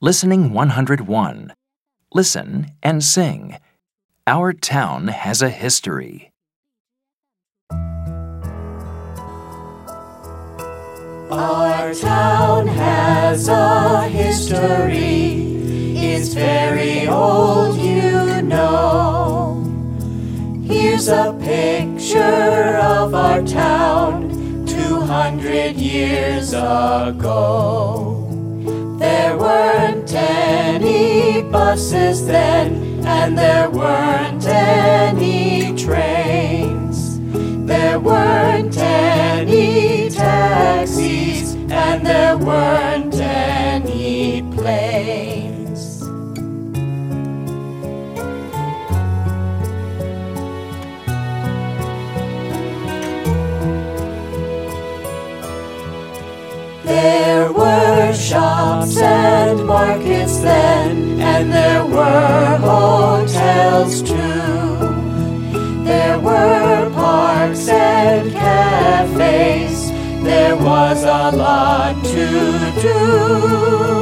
Listening 101. Listen and sing. Our town has a history. Our town has a history. It's very old, you know. Here's a picture of our town 200 years ago. Buses then, and there weren't any trains. There weren't any taxis, and there weren't any planes. There were shops markets then, and there were hotels too. There were parks and cafes, there was a lot to do.